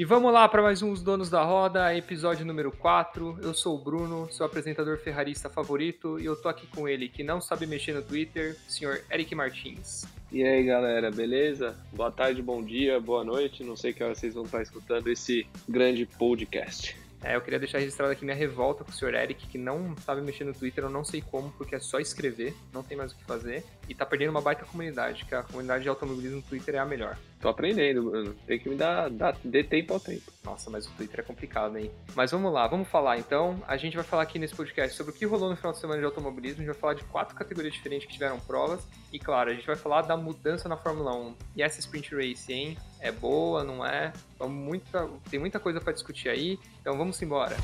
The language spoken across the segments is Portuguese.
E vamos lá para mais um Os Donos da Roda, episódio número 4. Eu sou o Bruno, seu apresentador ferrarista favorito, e eu tô aqui com ele, que não sabe mexer no Twitter, o senhor Eric Martins. E aí galera, beleza? Boa tarde, bom dia, boa noite. Não sei que hora vocês vão estar escutando esse grande podcast. É, eu queria deixar registrado aqui minha revolta com o senhor Eric, que não sabe mexer no Twitter, eu não sei como, porque é só escrever, não tem mais o que fazer, e tá perdendo uma baita comunidade, que a comunidade de automobilismo no Twitter é a melhor. Tô aprendendo, Bruno. Tem que me dar, dar dê tempo ao tempo. Nossa, mas o Twitter é complicado, hein? Mas vamos lá, vamos falar então. A gente vai falar aqui nesse podcast sobre o que rolou no final de semana de automobilismo. A gente vai falar de quatro categorias diferentes que tiveram provas. E claro, a gente vai falar da mudança na Fórmula 1. E essa Sprint Race, hein? É boa, não é? Muita, tem muita coisa para discutir aí. Então vamos embora.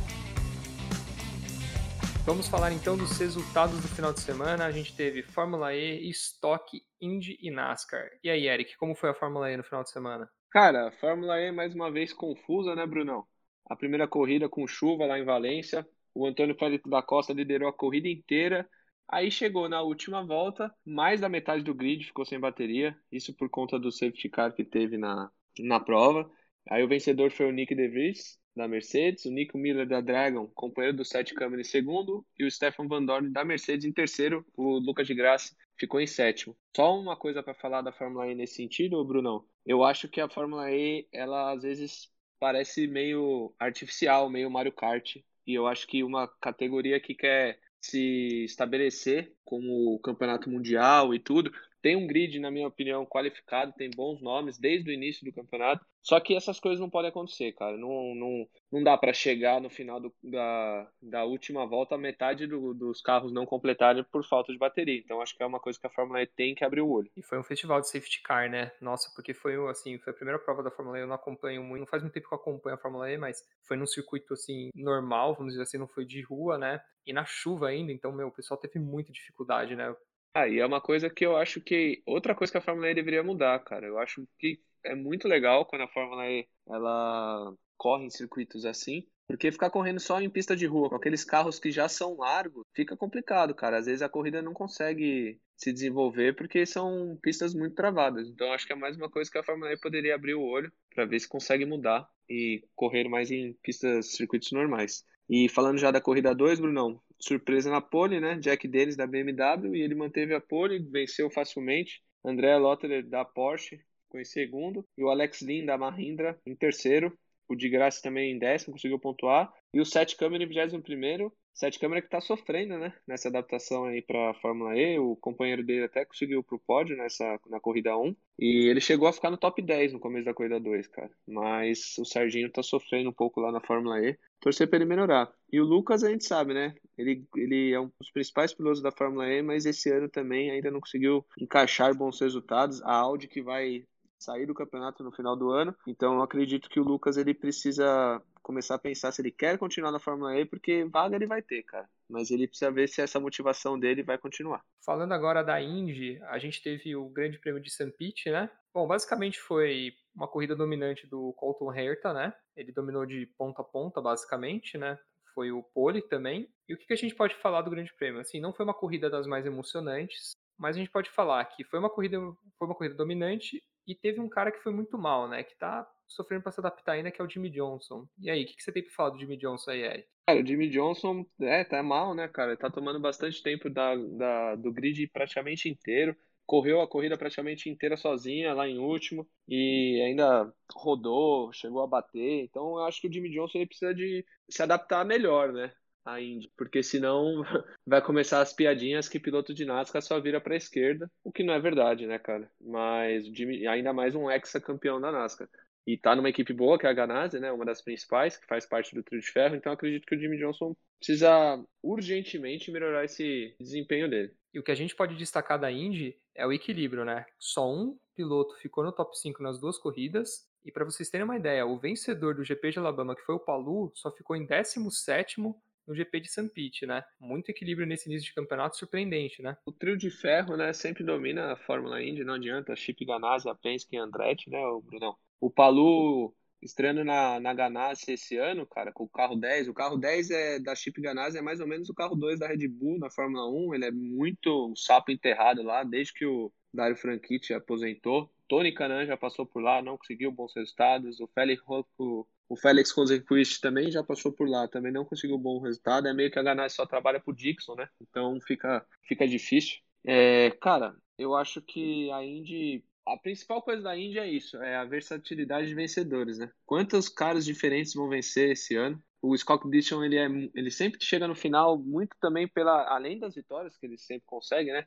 Vamos falar então dos resultados do final de semana. A gente teve Fórmula E, Stock, Indy e NASCAR. E aí, Eric, como foi a Fórmula E no final de semana? Cara, a Fórmula E mais uma vez confusa, né, Brunão? A primeira corrida com chuva lá em Valência. O Antônio Félix da Costa liderou a corrida inteira. Aí chegou na última volta, mais da metade do grid ficou sem bateria. Isso por conta do safety car que teve na, na prova. Aí o vencedor foi o Nick DeVries, da Mercedes, o Nico Miller da Dragon, companheiro do Sete Câmara em segundo, e o Stefan Van Dorn da Mercedes em terceiro, o Lucas de Graça ficou em sétimo. Só uma coisa para falar da Fórmula E nesse sentido, Brunão. Eu acho que a Fórmula E, ela às vezes parece meio artificial, meio Mario Kart, e eu acho que uma categoria que quer se estabelecer como campeonato mundial e tudo, tem um grid, na minha opinião, qualificado, tem bons nomes desde o início do campeonato. Só que essas coisas não podem acontecer, cara. Não, não, não dá para chegar no final do, da, da última volta metade do, dos carros não completarem por falta de bateria. Então acho que é uma coisa que a Fórmula E tem que abrir o olho. E foi um festival de safety car, né? Nossa, porque foi assim, foi a primeira prova da Fórmula E, eu não acompanho muito, não faz muito tempo que eu acompanho a Fórmula E, mas foi num circuito assim normal, vamos dizer assim, não foi de rua, né? E na chuva ainda, então, meu, o pessoal teve muita dificuldade, né? Ah, e é uma coisa que eu acho que. Outra coisa que a Fórmula E deveria mudar, cara. Eu acho que é muito legal quando a Fórmula E ela corre em circuitos assim. Porque ficar correndo só em pista de rua, com aqueles carros que já são largos, fica complicado, cara. Às vezes a corrida não consegue se desenvolver porque são pistas muito travadas. Então acho que é mais uma coisa que a Fórmula E poderia abrir o olho para ver se consegue mudar e correr mais em pistas, circuitos normais. E falando já da corrida 2, Brunão, surpresa na pole, né? Jack Dennis da BMW e ele manteve a pole, venceu facilmente. André Lotterer da Porsche ficou em segundo e o Alex Lin da Mahindra em terceiro. O de Graça também em décimo, conseguiu pontuar. E o Sete Câmara em vigésimo primeiro. Sete Câmara que está sofrendo, né? Nessa adaptação aí para a Fórmula E. O companheiro dele até conseguiu pro pódio nessa, na corrida 1. E ele chegou a ficar no top 10 no começo da corrida 2, cara. Mas o Serginho está sofrendo um pouco lá na Fórmula E. Torcer para ele melhorar. E o Lucas a gente sabe, né? Ele, ele é um dos principais pilotos da Fórmula E, mas esse ano também ainda não conseguiu encaixar bons resultados. A Audi que vai sair do campeonato no final do ano. Então eu acredito que o Lucas ele precisa começar a pensar se ele quer continuar na Fórmula E, porque vaga ele vai ter, cara. Mas ele precisa ver se essa motivação dele vai continuar. Falando agora da Indy, a gente teve o Grande Prêmio de St. Pete, né? Bom, basicamente foi uma corrida dominante do Colton Herta, né? Ele dominou de ponta a ponta, basicamente, né? Foi o pole também. E o que a gente pode falar do Grande Prêmio? Assim, não foi uma corrida das mais emocionantes, mas a gente pode falar que foi uma corrida, foi uma corrida dominante e teve um cara que foi muito mal, né? Que tá sofrendo para se adaptar ainda, que é o Jimmy Johnson. E aí, o que, que, você tem pra falar do Jimmy Johnson aí, Eric? Cara, o Jimmy Johnson, é, tá mal, né, cara? Ele tá tomando bastante tempo da, da, do grid praticamente inteiro. Correu a corrida praticamente inteira sozinha, lá em último, e ainda rodou, chegou a bater. Então, eu acho que o Jimmy Johnson ele precisa de se adaptar melhor, né? a Indy, porque senão vai começar as piadinhas que piloto de NASCAR só vira para a esquerda, o que não é verdade, né, cara? Mas Jimmy, ainda mais um ex-campeão da NASCAR. E tá numa equipe boa, que é a Ganassi, né, uma das principais, que faz parte do trio de ferro, então acredito que o Jimmy Johnson precisa urgentemente melhorar esse desempenho dele. E o que a gente pode destacar da Indy é o equilíbrio, né? Só um piloto ficou no top 5 nas duas corridas, e para vocês terem uma ideia, o vencedor do GP de Alabama, que foi o Palu, só ficou em 17 no GP de St. Pete, né? Muito equilíbrio nesse início de campeonato, surpreendente, né? O trio de ferro, né, sempre domina a Fórmula Indy, não adianta. Chip Ganassi, a Penske e Andretti, né, o Brunão? O Palu estreando na, na Ganassi esse ano, cara, com o carro 10. O carro 10 é da Chip Ganassi, é mais ou menos o carro 2 da Red Bull na Fórmula 1. Ele é muito sapo enterrado lá, desde que o Dario Franchitti aposentou. Tony Canan já passou por lá, não conseguiu bons resultados. O Félix, o, o Félix Rosenquist também já passou por lá, também não conseguiu bom resultado. É meio que a Ganassi só trabalha pro Dixon, né? Então fica, fica difícil. É, cara, eu acho que a Indy a principal coisa da Indy é isso, é a versatilidade de vencedores, né? Quantos caras diferentes vão vencer esse ano? O Scott Dixon, ele, é, ele sempre chega no final muito também pela, além das vitórias que ele sempre consegue, né?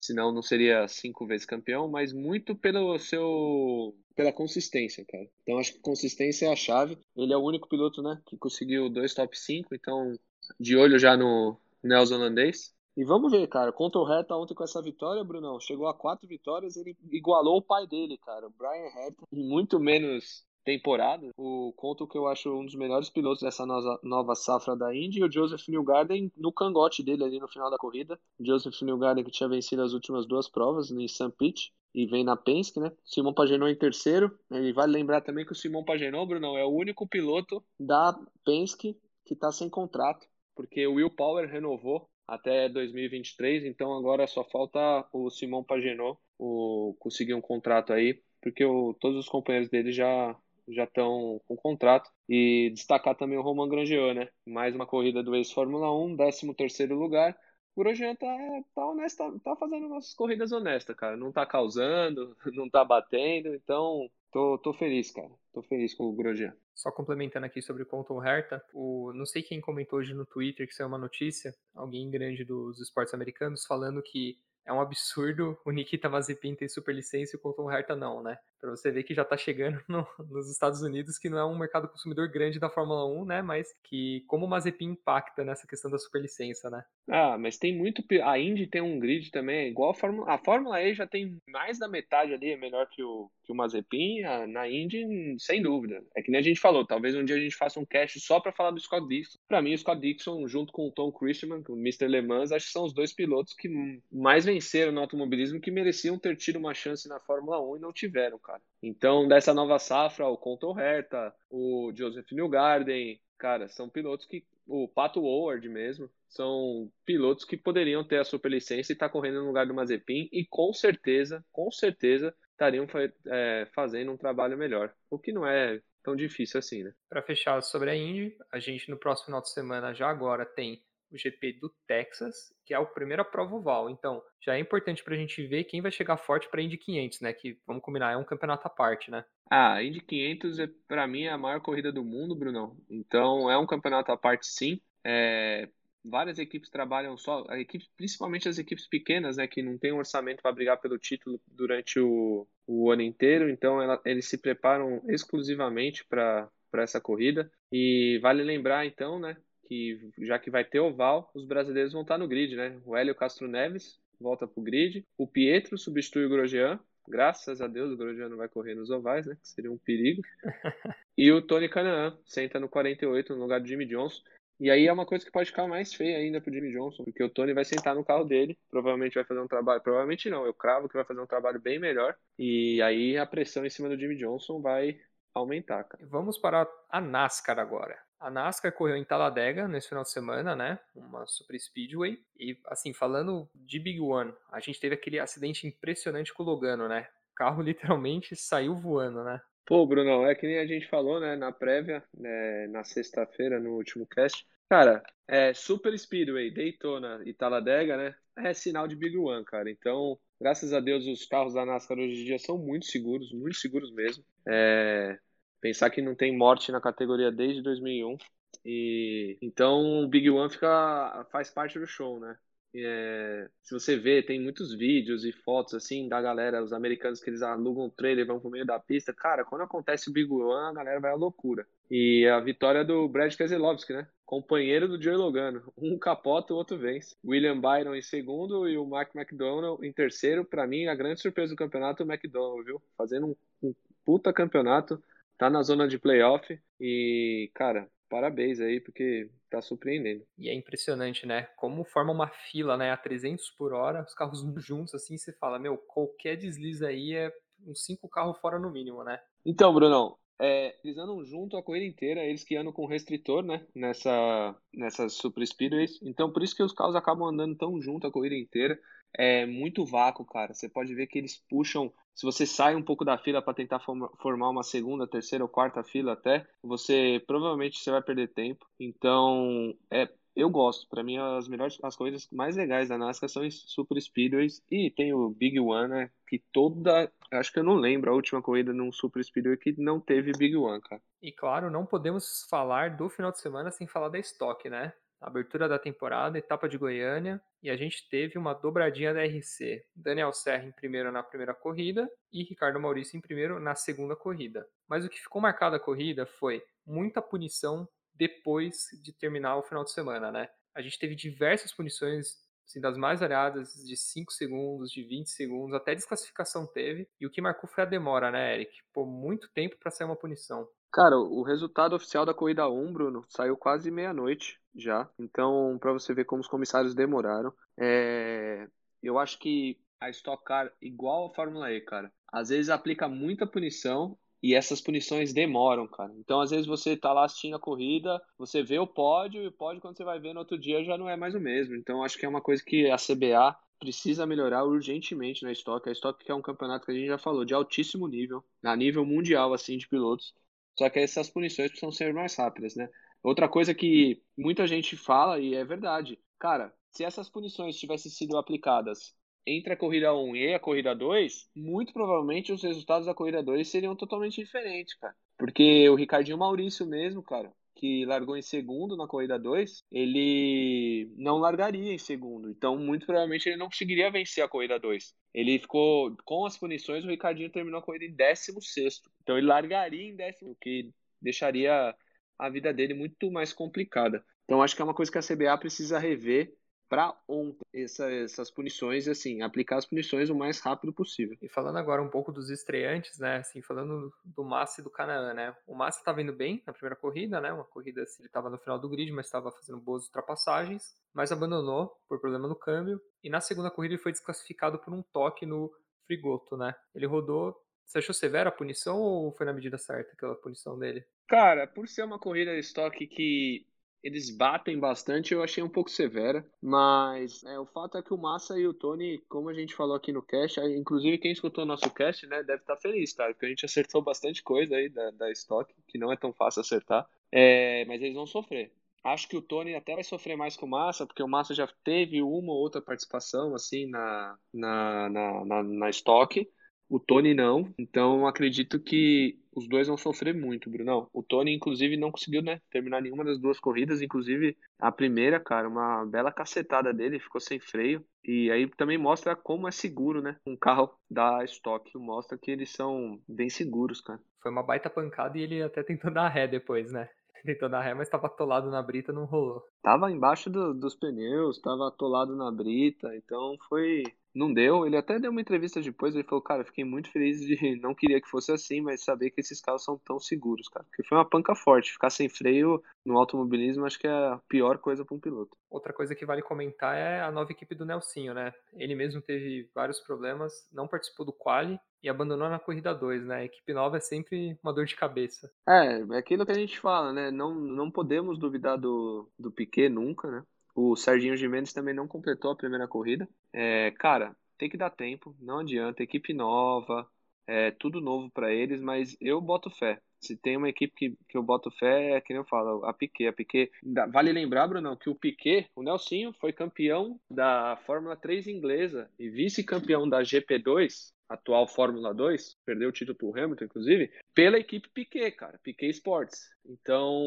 Senão não seria cinco vezes campeão, mas muito pelo seu, pela consistência, cara. Então acho que consistência é a chave. Ele é o único piloto, né, que conseguiu dois top 5, então de olho já no neozelandês. E vamos ver, cara. Contra o Reta ontem com essa vitória, Brunão, chegou a quatro vitórias, ele igualou o pai dele, cara, o Brian Reta, muito menos temporada. O Conto que eu acho um dos melhores pilotos dessa nova, safra da Indy e o Joseph Newgarden no cangote dele ali no final da corrida. Joseph Newgarden que tinha vencido as últimas duas provas em St. Pete e vem na Penske, né? Simon Pagenaud em terceiro. E vale lembrar também que o Simon Pagenaud, Brunão, é o único piloto da Penske que está sem contrato, porque o Will Power renovou até 2023, então agora só falta o Simon Pagenaud o, conseguir um contrato aí, porque o, todos os companheiros dele já já estão com contrato. E destacar também o Roman Grosjean, né? Mais uma corrida do ex-Fórmula 1, 13 terceiro lugar. O Grosjean tá, tá honesto, tá, tá fazendo umas corridas honestas, cara. Não tá causando, não tá batendo, então tô, tô feliz, cara. Tô feliz com o Grosjean. Só complementando aqui sobre o Conton Herta, o, não sei quem comentou hoje no Twitter que saiu uma notícia, alguém grande dos esportes americanos, falando que é um absurdo o Nikita Mazepin ter superlicença e o Colton Herta não, né? Para você ver que já está chegando no, nos Estados Unidos, que não é um mercado consumidor grande da Fórmula 1, né? Mas que como o Mazepin impacta nessa questão da superlicença, né? Ah, mas tem muito. A Indy tem um grid também, é igual a Fórmula. A Fórmula E já tem mais da metade ali, é melhor que o, que o Mazepin. Na Indy, sem dúvida. É que nem a gente falou, talvez um dia a gente faça um cast só para falar do Scott Dixon. Para mim, o Scott Dixon, junto com o Tom Christian, o Mr. Le Mans, acho que são os dois pilotos que mais venceram no automobilismo que mereciam ter tido uma chance na Fórmula 1 e não tiveram, cara. Então, dessa nova safra, o Conto Herta, o Joseph Newgarden, cara, são pilotos que. O Pato Howard mesmo, são pilotos que poderiam ter a superlicença e estar tá correndo no lugar do Mazepin e com certeza, com certeza, estariam é, fazendo um trabalho melhor. O que não é tão difícil assim, né? Para fechar sobre a Indy, a gente no próximo final de semana já agora tem o GP do Texas, que é a primeira prova oval. Então, já é importante para a gente ver quem vai chegar forte para a Indy 500, né? Que, vamos combinar, é um campeonato à parte, né? Ah, a Indy 500 é, para mim, é a maior corrida do mundo, Brunão. Então, é um campeonato à parte, sim. É, várias equipes trabalham só, a equipe, principalmente as equipes pequenas, né, que não tem um orçamento para brigar pelo título durante o, o ano inteiro, então ela, eles se preparam exclusivamente para essa corrida. E vale lembrar, então, né, que já que vai ter oval, os brasileiros vão estar no grid, né? O Hélio Castro Neves volta para o grid, o Pietro substitui o Grosjean, graças a Deus o Grosjean não vai correr nos ovais, né? Que seria um perigo. e o Tony Canaan senta no 48 no lugar do Jimmy Johnson. E aí é uma coisa que pode ficar mais feia ainda pro Jimmy Johnson, porque o Tony vai sentar no carro dele, provavelmente vai fazer um trabalho, provavelmente não, eu cravo que vai fazer um trabalho bem melhor, e aí a pressão em cima do Jimmy Johnson vai aumentar, cara. Vamos para a NASCAR agora. A NASCAR correu em Talladega nesse final de semana, né? Uma super speedway. E, assim, falando de Big One, a gente teve aquele acidente impressionante com o Logano, né? O carro literalmente saiu voando, né? Pô, Brunão, é que nem a gente falou, né, na prévia, né, na sexta-feira, no último cast. Cara, é Super Speedway, Daytona e Talladega, né? É sinal de Big One, cara. Então, graças a Deus, os carros da NASCAR hoje em dia são muito seguros, muito seguros mesmo. É, Pensar que não tem morte na categoria desde 2001. E então o Big One fica, faz parte do show, né? É, se você vê, tem muitos vídeos e fotos assim da galera, os americanos que eles alugam o trailer, vão pro meio da pista. Cara, quando acontece o Big One, a galera vai à loucura. E a vitória do Brad Keselowski, né? Companheiro do Joey Logano. Um capota, o outro vence. William Byron em segundo e o Mark McDonald em terceiro. Para mim, a grande surpresa do campeonato é o McDonald, viu? Fazendo um, um puta campeonato tá na zona de playoff e, cara, parabéns aí, porque tá surpreendendo. E é impressionante, né? Como forma uma fila, né? A 300 por hora, os carros juntos, assim, você fala, meu, qualquer deslize aí é uns cinco carros fora no mínimo, né? Então, Brunão, é, eles andam junto a corrida inteira, eles que andam com restritor, né? Nessa, nessas super speedways. Então, por isso que os carros acabam andando tão junto a corrida inteira. É muito vácuo, cara. Você pode ver que eles puxam. Se você sai um pouco da fila para tentar formar uma segunda, terceira ou quarta fila até, você provavelmente você vai perder tempo. Então, é, eu gosto. Para mim, as melhores, as coisas mais legais da NASCAR são os Super Speedways e tem o Big One, né? Que toda, acho que eu não lembro a última corrida num Super Speedway que não teve Big One, cara. E claro, não podemos falar do final de semana sem falar da Stock, né? Abertura da temporada, etapa de Goiânia, e a gente teve uma dobradinha da RC. Daniel Serra em primeiro na primeira corrida e Ricardo Maurício em primeiro na segunda corrida. Mas o que ficou marcado a corrida foi muita punição depois de terminar o final de semana, né? A gente teve diversas punições assim, das mais variadas, de 5 segundos, de 20 segundos, até desclassificação teve. E o que marcou foi a demora, né, Eric? Pô, muito tempo para sair uma punição. Cara, o resultado oficial da corrida 1, Bruno, saiu quase meia-noite já. Então, para você ver como os comissários demoraram. É... Eu acho que a Stock Car, igual a Fórmula E, cara, às vezes aplica muita punição e essas punições demoram, cara. Então, às vezes você tá lá assistindo a corrida, você vê o pódio e o pódio, quando você vai ver no outro dia, já não é mais o mesmo. Então, acho que é uma coisa que a CBA precisa melhorar urgentemente na Stock. A Stock que é um campeonato que a gente já falou, de altíssimo nível, a nível mundial, assim, de pilotos. Só que essas punições precisam ser mais rápidas, né? Outra coisa que muita gente fala, e é verdade, cara, se essas punições tivessem sido aplicadas entre a corrida 1 e a corrida 2, muito provavelmente os resultados da corrida 2 seriam totalmente diferentes, cara. Porque o Ricardinho Maurício mesmo, cara, que largou em segundo na corrida 2, ele não largaria em segundo. Então, muito provavelmente, ele não conseguiria vencer a corrida 2. Ele ficou, com as punições, o Ricardinho terminou a corrida em 16. Então, ele largaria em décimo, o que deixaria a vida dele muito mais complicada. Então, acho que é uma coisa que a CBA precisa rever para ontem essa, essas punições, assim, aplicar as punições o mais rápido possível. E falando agora um pouco dos estreantes, né, assim, falando do Massa e do Canaã, né, o Massa estava indo bem na primeira corrida, né, uma corrida, assim, ele estava no final do grid, mas estava fazendo boas ultrapassagens, mas abandonou por problema no câmbio, e na segunda corrida ele foi desclassificado por um toque no frigoto, né, ele rodou você achou severa a punição ou foi na medida certa aquela punição dele? Cara, por ser uma corrida de estoque que eles batem bastante, eu achei um pouco severa, mas é, o fato é que o Massa e o Tony, como a gente falou aqui no cast, inclusive quem escutou o nosso cast, né, deve estar feliz, tá? Porque a gente acertou bastante coisa aí da, da Stock, que não é tão fácil acertar, é, mas eles vão sofrer. Acho que o Tony até vai sofrer mais que o Massa, porque o Massa já teve uma ou outra participação, assim, na, na, na, na, na Stock, o Tony não, então acredito que os dois vão sofrer muito, Brunão. O Tony, inclusive, não conseguiu né, terminar nenhuma das duas corridas, inclusive a primeira, cara, uma bela cacetada dele, ficou sem freio. E aí também mostra como é seguro, né? Um carro da Stock mostra que eles são bem seguros, cara. Foi uma baita pancada e ele até tentou dar ré depois, né? Tentou dar ré, mas estava atolado na brita, não rolou. Tava embaixo do, dos pneus, tava atolado na brita, então foi não deu. Ele até deu uma entrevista depois, ele falou, cara, fiquei muito feliz de não queria que fosse assim, mas saber que esses carros são tão seguros, cara. Porque foi uma panca forte. Ficar sem freio no automobilismo acho que é a pior coisa para um piloto. Outra coisa que vale comentar é a nova equipe do Nelsinho, né? Ele mesmo teve vários problemas, não participou do quali e abandonou na corrida 2, né? A equipe nova é sempre uma dor de cabeça. É, é aquilo que a gente fala, né? Não, não podemos duvidar do, do Piquet nunca, né? O Serginho Gimenez também não completou a primeira corrida. É, cara, tem que dar tempo, não adianta. Equipe nova, é tudo novo para eles, mas eu boto fé. Se tem uma equipe que, que eu boto fé, é que nem eu falo, a Piquet. A Piquet. Vale lembrar, Bruno, que o Piquet, o Nelsinho, foi campeão da Fórmula 3 inglesa e vice-campeão da GP2 atual Fórmula 2, perdeu o título pro Hamilton, inclusive, pela equipe Piquet, cara, Piquet Sports. Então,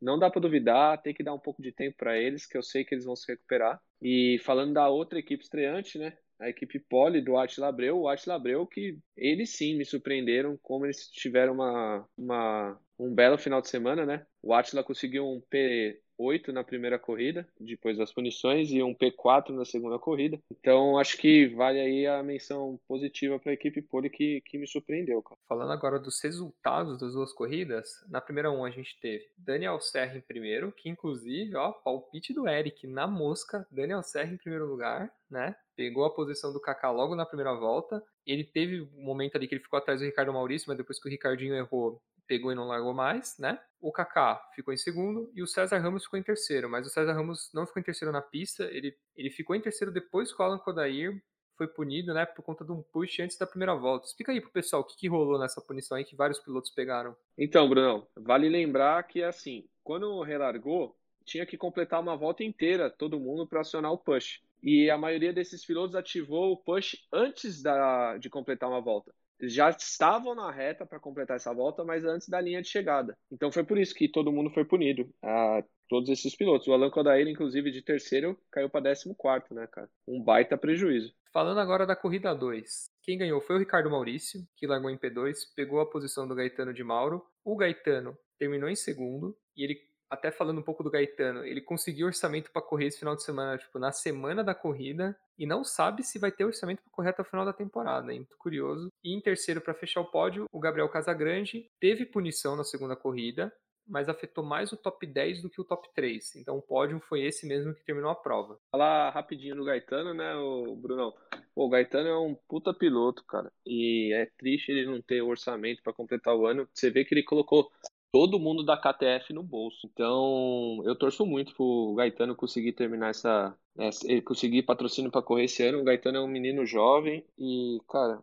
não dá para duvidar, tem que dar um pouco de tempo para eles, que eu sei que eles vão se recuperar. E falando da outra equipe estreante, né, a equipe Pole do Attila Abreu, o Attila Abreu que eles sim me surpreenderam como eles tiveram uma, uma um belo final de semana, né? O Attila conseguiu um P 8 na primeira corrida, depois das punições, e um P4 na segunda corrida. Então, acho que vale aí a menção positiva para a equipe pole que, que me surpreendeu. Cara. Falando agora dos resultados das duas corridas, na primeira um a gente teve Daniel Serra em primeiro, que inclusive, ó, palpite do Eric na mosca, Daniel Serra em primeiro lugar, né? Pegou a posição do Kaká logo na primeira volta. Ele teve um momento ali que ele ficou atrás do Ricardo Maurício, mas depois que o Ricardinho errou, pegou e não largou mais, né? O Kaká ficou em segundo e o César Ramos ficou em terceiro, mas o César Ramos não ficou em terceiro na pista, ele, ele ficou em terceiro depois que o Alan Kodair foi punido, né, por conta de um push antes da primeira volta. Explica aí pro pessoal o que, que rolou nessa punição aí que vários pilotos pegaram. Então, Brunão, vale lembrar que assim, quando relargou, tinha que completar uma volta inteira todo mundo para acionar o push. E a maioria desses pilotos ativou o push antes da, de completar uma volta. Já estavam na reta para completar essa volta, mas antes da linha de chegada. Então foi por isso que todo mundo foi punido. Ah, todos esses pilotos. O Alan Kodair, inclusive, de terceiro, caiu para 14, né, cara? Um baita prejuízo. Falando agora da corrida 2. Quem ganhou foi o Ricardo Maurício, que largou em P2, pegou a posição do Gaetano de Mauro. O Gaetano terminou em segundo e ele até falando um pouco do Gaetano, ele conseguiu orçamento para correr esse final de semana, tipo, na semana da corrida, e não sabe se vai ter orçamento para correr até o final da temporada, hein? Muito curioso. E em terceiro, para fechar o pódio, o Gabriel Casagrande teve punição na segunda corrida, mas afetou mais o top 10 do que o top 3. Então o pódio foi esse mesmo que terminou a prova. Falar rapidinho do Gaetano, né, o Brunão? Pô, o Gaetano é um puta piloto, cara. E é triste ele não ter orçamento para completar o ano. Você vê que ele colocou todo mundo da KTF no bolso. Então, eu torço muito pro Gaetano conseguir terminar essa, essa conseguir patrocínio para correr esse ano. O Gaetano é um menino jovem e, cara,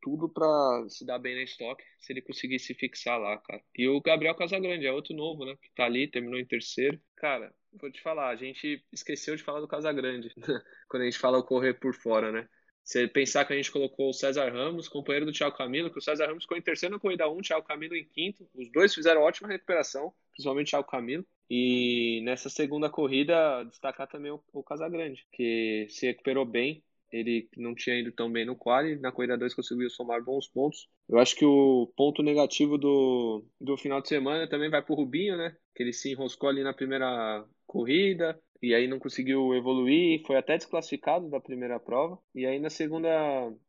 tudo para se dar bem na estoque se ele conseguir se fixar lá, cara. E o Gabriel Casagrande é outro novo, né? Que tá ali, terminou em terceiro. Cara, vou te falar, a gente esqueceu de falar do Casagrande quando a gente fala o correr por fora, né? Você pensar que a gente colocou o César Ramos, companheiro do Thiago Camilo, que o César Ramos ficou em terceiro na corrida 1, o Thiago Camilo em quinto. Os dois fizeram ótima recuperação, principalmente o Thiago Camilo. E nessa segunda corrida, destacar também o, o Casagrande, que se recuperou bem, ele não tinha ido tão bem no quali, na corrida 2 conseguiu somar bons pontos. Eu acho que o ponto negativo do, do final de semana também vai para o Rubinho, né? Que ele se enroscou ali na primeira corrida e aí não conseguiu evoluir, foi até desclassificado da primeira prova. E aí na segunda,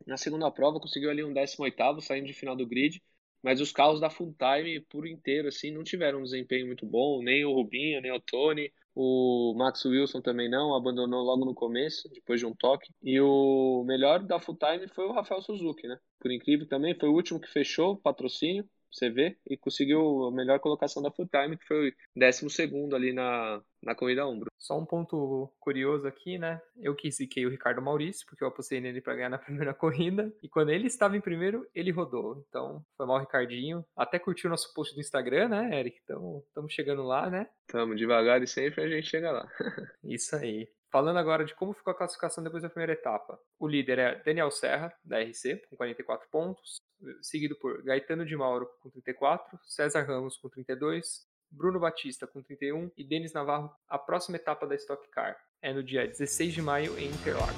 na segunda prova conseguiu ali um 18º saindo de final do grid. Mas os carros da Full Time por inteiro assim não tiveram um desempenho muito bom, nem o Rubinho, nem o Tony. O Max Wilson também não, abandonou logo no começo, depois de um toque. E o melhor da full time foi o Rafael Suzuki, né? Por incrível também, foi o último que fechou o patrocínio, você vê, e conseguiu a melhor colocação da full time, que foi o 12 ali na, na corrida Umbro. Só um ponto curioso aqui, né? Eu que ziquei o Ricardo Maurício, porque eu apostei nele para ganhar na primeira corrida. E quando ele estava em primeiro, ele rodou. Então, foi mal, Ricardinho. Até curtiu nosso post do Instagram, né, Eric? Então, estamos chegando lá, né? Estamos devagar e sempre a gente chega lá. Isso aí. Falando agora de como ficou a classificação depois da primeira etapa. O líder é Daniel Serra, da RC, com 44 pontos, seguido por Gaetano de Mauro, com 34, César Ramos, com 32, Bruno Batista com 31 e Denis Navarro. A próxima etapa da Stock Car é no dia 16 de maio em Interlagos.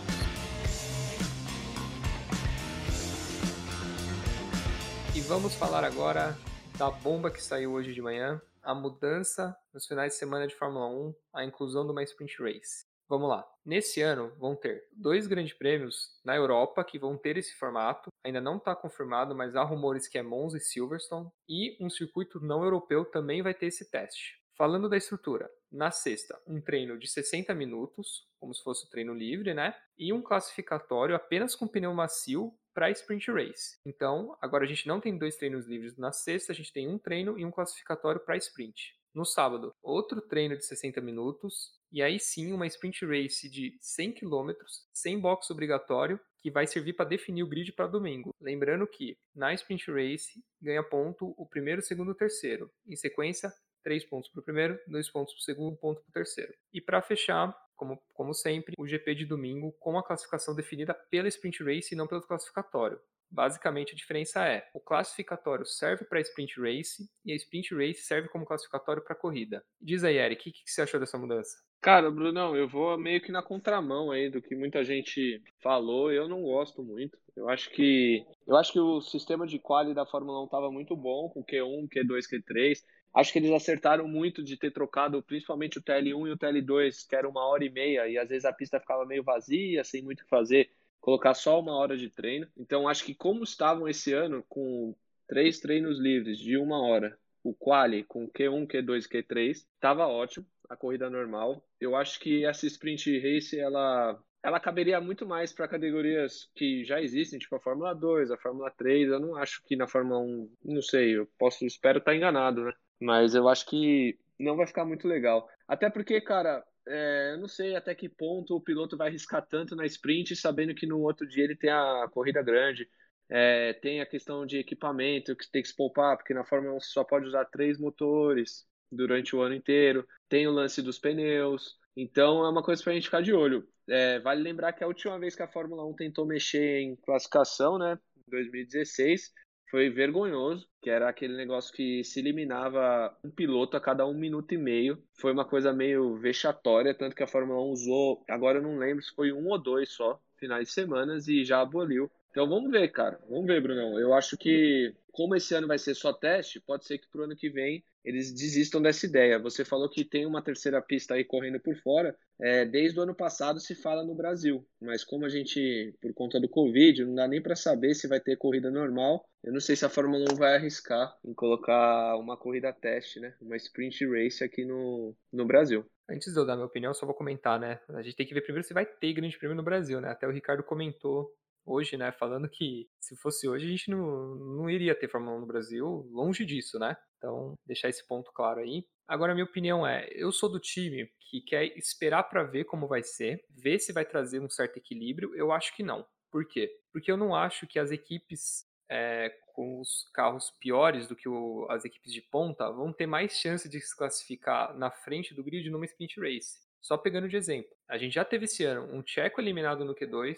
E vamos falar agora da bomba que saiu hoje de manhã, a mudança nos finais de semana de Fórmula 1, a inclusão de uma sprint race. Vamos lá. Nesse ano vão ter dois grandes prêmios na Europa que vão ter esse formato. Ainda não está confirmado, mas há rumores que é Monza e Silverstone. E um circuito não europeu também vai ter esse teste. Falando da estrutura, na sexta, um treino de 60 minutos, como se fosse um treino livre, né? E um classificatório apenas com pneu macio para sprint race. Então, agora a gente não tem dois treinos livres na sexta, a gente tem um treino e um classificatório para sprint. No sábado, outro treino de 60 minutos e aí sim uma sprint race de 100 km, sem box obrigatório, que vai servir para definir o grid para domingo. Lembrando que na sprint race ganha ponto o primeiro, segundo e terceiro. Em sequência, 3 pontos para o primeiro, 2 pontos para o segundo, 1 ponto para o terceiro. E para fechar, como, como sempre, o GP de domingo com a classificação definida pela sprint race e não pelo classificatório. Basicamente, a diferença é: o classificatório serve para sprint race e a sprint race serve como classificatório para corrida. Diz aí, Eric, o que, que você achou dessa mudança? Cara, Brunão, eu vou meio que na contramão aí do que muita gente falou. Eu não gosto muito. Eu acho que eu acho que o sistema de quali da Fórmula 1 estava muito bom com Q1, Q2, Q3. Acho que eles acertaram muito de ter trocado principalmente o TL1 e o TL2, que era uma hora e meia, e às vezes a pista ficava meio vazia, sem muito o que fazer, colocar só uma hora de treino. Então acho que como estavam esse ano com três treinos livres de uma hora, o quali com Q1, Q2 Q3, estava ótimo a corrida normal. Eu acho que essa sprint race ela ela caberia muito mais para categorias que já existem, tipo a Fórmula 2, a Fórmula 3. Eu não acho que na Fórmula 1, não sei, eu posso, espero estar enganado, né? Mas eu acho que não vai ficar muito legal. Até porque, cara, é, eu não sei até que ponto o piloto vai arriscar tanto na sprint, sabendo que no outro dia ele tem a corrida grande. É, tem a questão de equipamento que tem que se poupar, porque na Fórmula 1 você só pode usar três motores durante o ano inteiro. Tem o lance dos pneus. Então é uma coisa para a gente ficar de olho. É, vale lembrar que a última vez que a Fórmula 1 tentou mexer em classificação, né, em 2016, foi vergonhoso, que era aquele negócio que se eliminava um piloto a cada um minuto e meio. Foi uma coisa meio vexatória, tanto que a Fórmula 1 usou, agora eu não lembro se foi um ou dois só, finais de semanas, e já aboliu. Então vamos ver, cara. Vamos ver, Brunão. Eu acho que, como esse ano vai ser só teste, pode ser que pro ano que vem eles desistam dessa ideia. Você falou que tem uma terceira pista aí correndo por fora. É, desde o ano passado se fala no Brasil, mas como a gente, por conta do Covid, não dá nem para saber se vai ter corrida normal. Eu não sei se a Fórmula 1 vai arriscar em colocar uma corrida teste, né? Uma sprint race aqui no, no Brasil. Antes de eu dar minha opinião, só vou comentar, né? A gente tem que ver primeiro se vai ter grande prêmio no Brasil, né? Até o Ricardo comentou hoje, né, falando que se fosse hoje a gente não, não iria ter Fórmula 1 no Brasil, longe disso, né? Então, deixar esse ponto claro aí. Agora, minha opinião é, eu sou do time que quer esperar para ver como vai ser, ver se vai trazer um certo equilíbrio. Eu acho que não. Por quê? Porque eu não acho que as equipes é, com os carros piores do que o, as equipes de ponta vão ter mais chance de se classificar na frente do grid numa sprint race. Só pegando de exemplo, a gente já teve esse ano um Checo eliminado no Q2,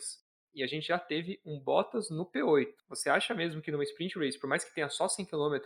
e a gente já teve um Bottas no P8. Você acha mesmo que numa sprint race, por mais que tenha só 100 km,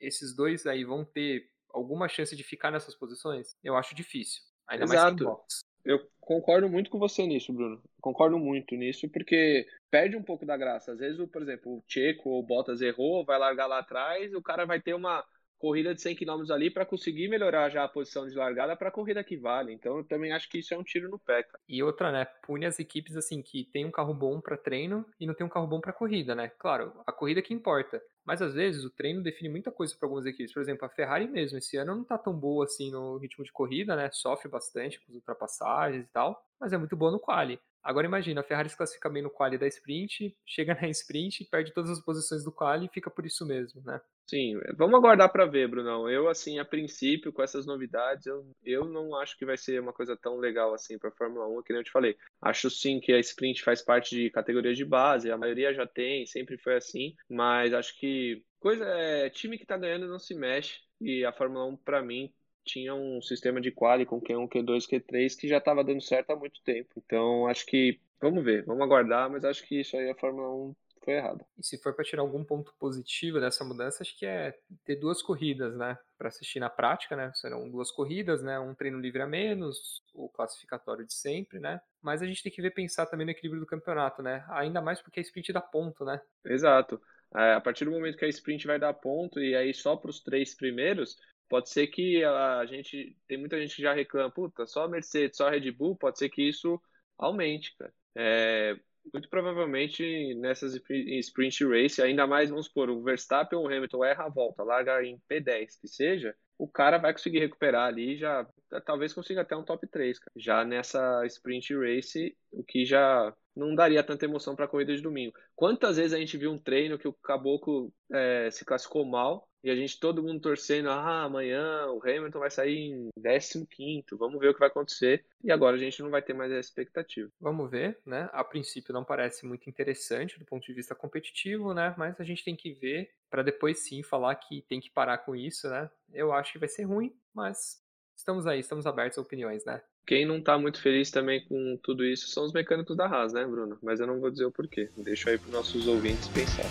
esses dois aí vão ter alguma chance de ficar nessas posições? Eu acho difícil. Ainda Exato. mais sem Bottas. Eu concordo muito com você nisso, Bruno. Concordo muito nisso, porque perde um pouco da graça. Às vezes, por exemplo, o Checo ou o Bottas errou, vai largar lá atrás, o cara vai ter uma corrida de 100 km ali para conseguir melhorar já a posição de largada para a corrida que vale. Então eu também acho que isso é um tiro no pé. Cara. E outra, né, pune as equipes assim que tem um carro bom para treino e não tem um carro bom para corrida, né? Claro, a corrida que importa. Mas às vezes o treino define muita coisa para algumas equipes. Por exemplo, a Ferrari mesmo esse ano não tá tão boa assim no ritmo de corrida, né? Sofre bastante com as ultrapassagens e tal, mas é muito boa no quali. Agora imagina, a Ferrari se classifica bem no quali da sprint, chega na sprint, perde todas as posições do quali e fica por isso mesmo, né? Sim, vamos aguardar para ver, Brunão. Eu, assim, a princípio, com essas novidades, eu, eu não acho que vai ser uma coisa tão legal assim para a Fórmula 1, que nem eu te falei. Acho sim que a sprint faz parte de categorias de base, a maioria já tem, sempre foi assim, mas acho que coisa é time que tá ganhando não se mexe e a Fórmula 1 para mim tinha um sistema de quali com Q1, Q2, Q3 que já estava dando certo há muito tempo. Então, acho que vamos ver, vamos aguardar, mas acho que isso aí a Fórmula 1 foi errado. E se for para tirar algum ponto positivo dessa mudança, acho que é ter duas corridas, né, para assistir na prática, né? Serão duas corridas, né, um treino livre a menos, o classificatório de sempre, né? Mas a gente tem que ver pensar também no equilíbrio do campeonato, né? Ainda mais porque a sprint dá ponto, né? Exato. É, a partir do momento que a sprint vai dar ponto e aí só para os três primeiros, pode ser que a gente tem muita gente que já reclama, puta, só a Mercedes, só a Red Bull, pode ser que isso aumente, cara. É, muito provavelmente nessas sprint race, ainda mais, vamos supor, o Verstappen ou o Hamilton erra a volta, larga em P10, que seja, o cara vai conseguir recuperar ali já talvez consiga até um top 3, cara. Já nessa sprint race, o que já não daria tanta emoção para a corrida de domingo. Quantas vezes a gente viu um treino que o Caboclo é, se classificou mal e a gente, todo mundo torcendo, ah, amanhã o Hamilton vai sair em 15 vamos ver o que vai acontecer. E agora a gente não vai ter mais essa expectativa. Vamos ver, né? A princípio não parece muito interessante do ponto de vista competitivo, né? Mas a gente tem que ver para depois sim falar que tem que parar com isso, né? Eu acho que vai ser ruim, mas estamos aí, estamos abertos a opiniões, né? Quem não tá muito feliz também com tudo isso são os mecânicos da Haas, né, Bruno? Mas eu não vou dizer o porquê. Deixa aí para nossos ouvintes pensar.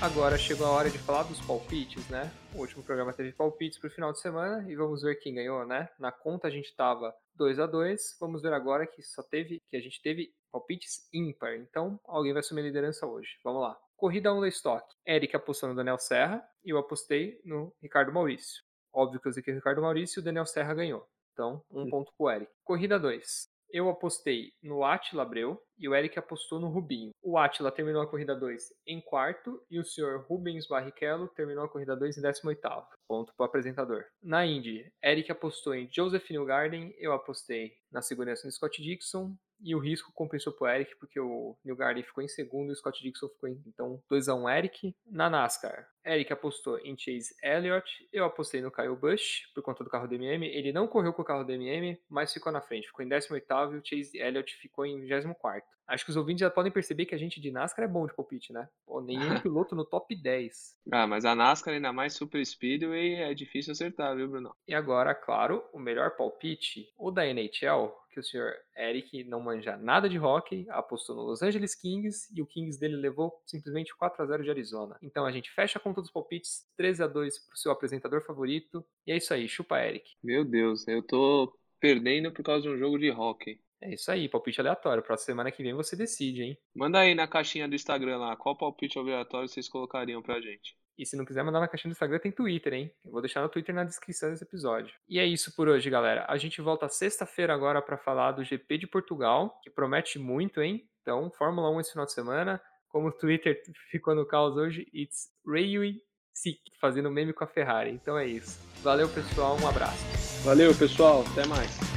Agora chegou a hora de falar dos palpites, né? O último programa teve palpites para o final de semana e vamos ver quem ganhou, né? Na conta a gente tava 2 a 2 Vamos ver agora que só teve que a gente teve palpites ímpar. Então, alguém vai assumir a liderança hoje. Vamos lá. Corrida 1 da Stock. Eric apostou no Daniel Serra e eu apostei no Ricardo Maurício. Óbvio que eu usei que o Ricardo Maurício e o Daniel Serra ganhou. Então, um ponto pro Eric. Corrida 2. Eu apostei no Attila Abreu e o Eric apostou no Rubinho. O Attila terminou a corrida 2 em quarto e o senhor Rubens Barrichello terminou a corrida 2 em 18 Ponto para o apresentador. Na Indy, Eric apostou em Joseph Newgarden, eu apostei na segurança do Scott Dixon e o risco compensou pro Eric, porque o Newgarden ficou em segundo e o Scott Dixon ficou em. Então, 2x1 Eric. Na NASCAR, Eric apostou em Chase Elliott. Eu apostei no Kyle Busch, por conta do carro do MM. Ele não correu com o carro do MM, mas ficou na frente. Ficou em 18 e o Chase Elliott ficou em 24 Acho que os ouvintes já podem perceber que a gente de NASCAR é bom de palpite, né? Pô, nenhum piloto no top 10. Ah, mas a NASCAR, ainda mais Super Speedway, é difícil acertar, viu, Bruno? E agora, claro, o melhor palpite, o da NHL, que o senhor Eric não manja nada de hockey, apostou no Los Angeles Kings e o Kings dele levou simplesmente 4 a 0 de Arizona. Então a gente fecha a conta dos palpites, 13 a 2 pro seu apresentador favorito. E é isso aí, chupa Eric. Meu Deus, eu tô perdendo por causa de um jogo de hockey. É isso aí, palpite aleatório. Pra semana que vem você decide, hein? Manda aí na caixinha do Instagram lá, qual palpite aleatório vocês colocariam pra gente. E se não quiser mandar na caixinha do Instagram, tem Twitter, hein? Eu vou deixar no Twitter na descrição desse episódio. E é isso por hoje, galera. A gente volta sexta-feira agora para falar do GP de Portugal, que promete muito, hein? Então, Fórmula 1 esse final de semana. Como o Twitter ficou no caos hoje, it's Railway Sick, fazendo meme com a Ferrari. Então é isso. Valeu, pessoal. Um abraço. Valeu, pessoal. Até mais.